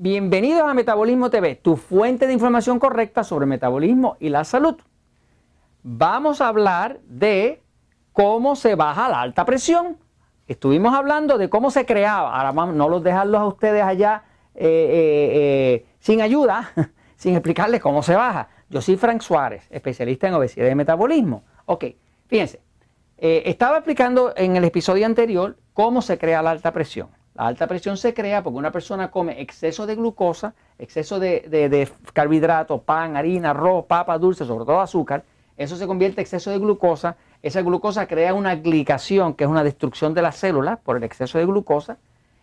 Bienvenidos a Metabolismo TV, tu fuente de información correcta sobre metabolismo y la salud. Vamos a hablar de cómo se baja la alta presión. Estuvimos hablando de cómo se creaba. Ahora vamos, no los dejarlos a ustedes allá eh, eh, eh, sin ayuda, sin explicarles cómo se baja. Yo soy Frank Suárez, especialista en obesidad y metabolismo. Ok, fíjense, estaba explicando en el episodio anterior cómo se crea la alta presión. La alta presión se crea porque una persona come exceso de glucosa, exceso de, carbohidratos, pan, harina, arroz, papa, dulce, sobre todo azúcar. Eso se convierte en exceso de glucosa. Esa glucosa crea una glicación, que es una destrucción de las células por el exceso de glucosa.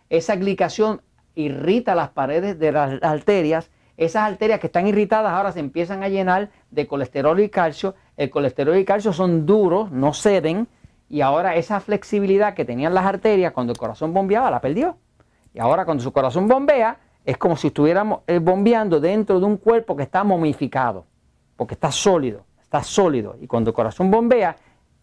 Esa glicación irrita las paredes de las arterias. Esas arterias que están irritadas ahora se empiezan a llenar de colesterol y calcio. El colesterol y calcio son duros, no ceden y ahora esa flexibilidad que tenían las arterias cuando el corazón bombeaba la perdió. Y ahora cuando su corazón bombea es como si estuviéramos eh, bombeando dentro de un cuerpo que está momificado, porque está sólido, está sólido. Y cuando el corazón bombea,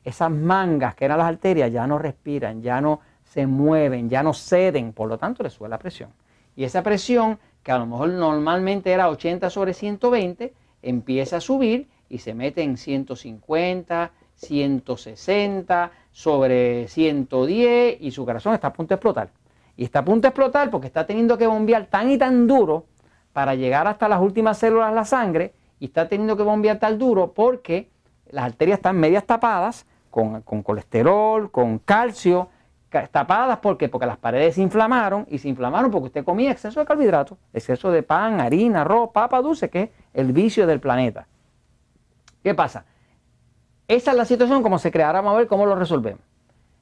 esas mangas que eran las arterias ya no respiran, ya no se mueven, ya no ceden, por lo tanto le sube la presión. Y esa presión, que a lo mejor normalmente era 80 sobre 120, empieza a subir y se mete en 150, 160 sobre 110 y su corazón está a punto de explotar. Y está a punto de explotar porque está teniendo que bombear tan y tan duro para llegar hasta las últimas células de la sangre y está teniendo que bombear tan duro porque las arterias están medias tapadas con, colesterol, con calcio, tapadas porque porque las paredes se inflamaron y se inflamaron porque usted comía exceso de carbohidratos, exceso de pan, harina, arroz, papa dulce, que es el vicio del planeta. ¿Qué pasa? Esa es la situación como se creará, vamos a ver cómo lo resolvemos.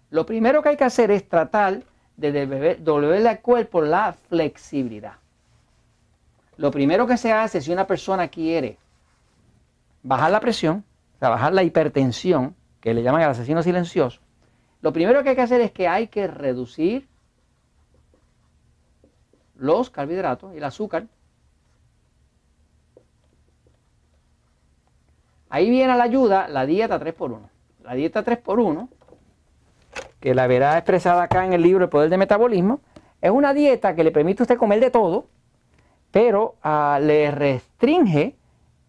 Lo primero que hay que hacer es tratar de devolverle al cuerpo la flexibilidad. Lo primero que se hace si una persona quiere bajar la presión, o bajar la hipertensión, que le llaman el asesino silencioso, lo primero que hay que hacer es que hay que reducir los carbohidratos y el azúcar Ahí viene a la ayuda la dieta 3x1. La dieta 3x1, que la verá expresada acá en el libro El Poder de Metabolismo, es una dieta que le permite a usted comer de todo, pero ah, le restringe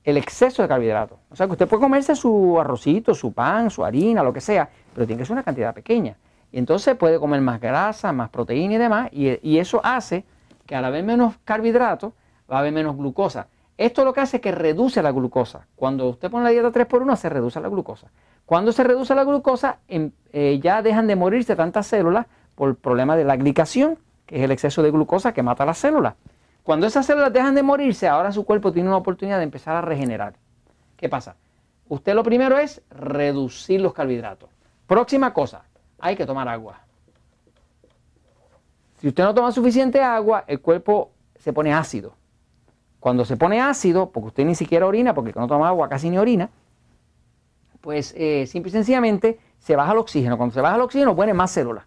el exceso de carbohidratos. O sea que usted puede comerse su arrocito, su pan, su harina, lo que sea, pero tiene que ser una cantidad pequeña. Y entonces puede comer más grasa, más proteína y demás, y, y eso hace que al haber menos carbohidratos, va a haber menos glucosa. Esto lo que hace es que reduce la glucosa. Cuando usted pone la dieta 3x1 se reduce la glucosa. Cuando se reduce la glucosa em, eh, ya dejan de morirse tantas células por el problema de la glicación, que es el exceso de glucosa que mata las células. Cuando esas células dejan de morirse, ahora su cuerpo tiene una oportunidad de empezar a regenerar. ¿Qué pasa? Usted lo primero es reducir los carbohidratos. Próxima cosa, hay que tomar agua. Si usted no toma suficiente agua, el cuerpo se pone ácido. Cuando se pone ácido, porque usted ni siquiera orina, porque no toma agua casi ni orina, pues eh, simple y sencillamente se baja el oxígeno. Cuando se baja el oxígeno, pone más células.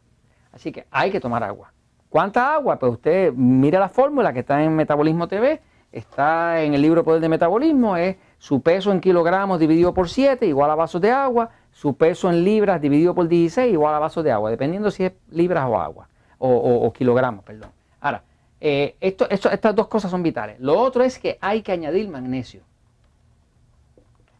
Así que hay que tomar agua. ¿Cuánta agua? Pues usted mira la fórmula que está en Metabolismo TV, está en el libro Poder de Metabolismo, es su peso en kilogramos dividido por 7 igual a vasos de agua, su peso en libras dividido por 16 igual a vasos de agua, dependiendo si es libras o agua, o kilogramos, perdón. Eh, esto, estas dos cosas son vitales. Lo otro es que hay que añadir magnesio.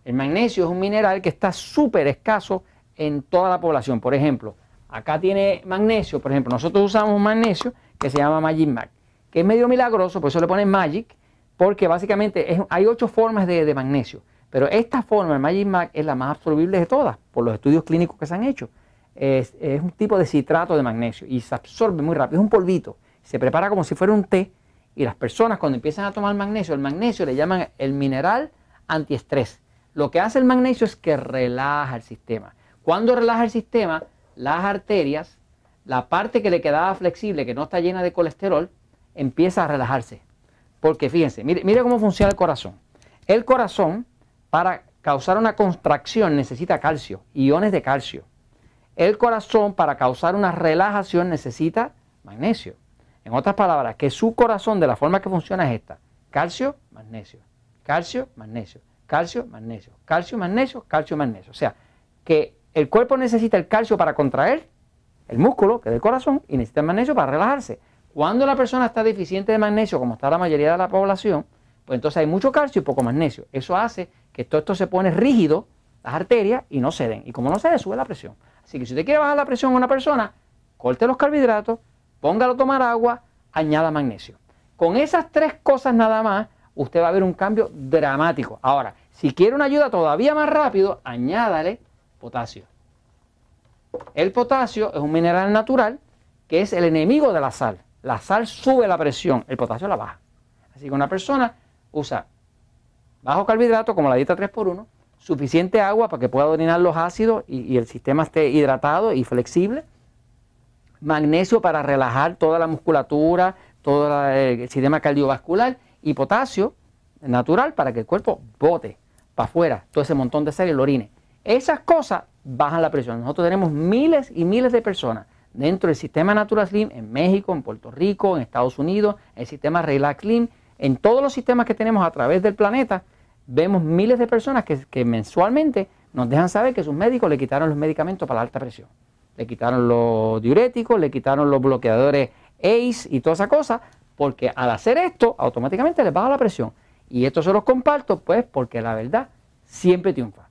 El magnesio es un mineral que está súper escaso en toda la población. Por ejemplo, acá tiene magnesio, por ejemplo, nosotros usamos un magnesio que se llama Magic Mag, que es medio milagroso, por eso le ponen Magic, porque básicamente hay ocho formas de, magnesio, pero esta forma, el Magic Mag, es la más absorbible de todas, por los estudios clínicos que se han hecho. Es, es un tipo de citrato de magnesio y se absorbe muy rápido, es un polvito se prepara como si fuera un té y las personas cuando empiezan a tomar magnesio, el magnesio le llaman el mineral antiestrés. Lo que hace el magnesio es que relaja el sistema. Cuando relaja el sistema, las arterias, la parte que le quedaba flexible, que no está llena de colesterol, empieza a relajarse. Porque fíjense, mire, mire cómo funciona el corazón. El corazón, para causar una contracción, necesita calcio, iones de calcio. El corazón, para causar una relajación, necesita magnesio. En otras palabras, que su corazón de la forma que funciona es esta. Calcio, magnesio. Calcio, magnesio. Calcio, magnesio. Calcio, magnesio, calcio, magnesio. O sea, que el cuerpo necesita el calcio para contraer el músculo, que es el corazón, y necesita el magnesio para relajarse. Cuando la persona está deficiente de magnesio, como está la mayoría de la población, pues entonces hay mucho calcio y poco magnesio. Eso hace que todo esto se pone rígido, las arterias, y no ceden. Y como no cede, sube la presión. Así que si usted quiere bajar la presión en una persona, corte los carbohidratos, póngalo a tomar agua, añada magnesio. Con esas tres cosas nada más, usted va a ver un cambio dramático. Ahora, si quiere una ayuda todavía más rápido, añádale potasio. El potasio es un mineral natural que es el enemigo de la sal. La sal sube la presión, el potasio la baja. Así que una persona usa bajo carbohidrato, como la dieta 3x1, suficiente agua para que pueda orinar los ácidos y, el sistema esté hidratado y flexible, magnesio para relajar toda la musculatura, todo el sistema cardiovascular y potasio natural para que el cuerpo bote para afuera todo ese montón de sal y lo. Esas cosas bajan la presión. Nosotros tenemos miles y miles de personas dentro del sistema Natural Slim en México, en Puerto Rico, en Estados Unidos, el sistema Relax Slim, en todos los sistemas que tenemos a través del planeta, vemos miles de personas que, mensualmente nos dejan saber que sus médicos le quitaron los medicamentos para la alta presión. Le quitaron los diuréticos, le quitaron los bloqueadores ACE y toda esa cosa, porque al hacer esto, automáticamente les baja la presión. Y esto se los comparto, pues, porque la verdad siempre triunfa.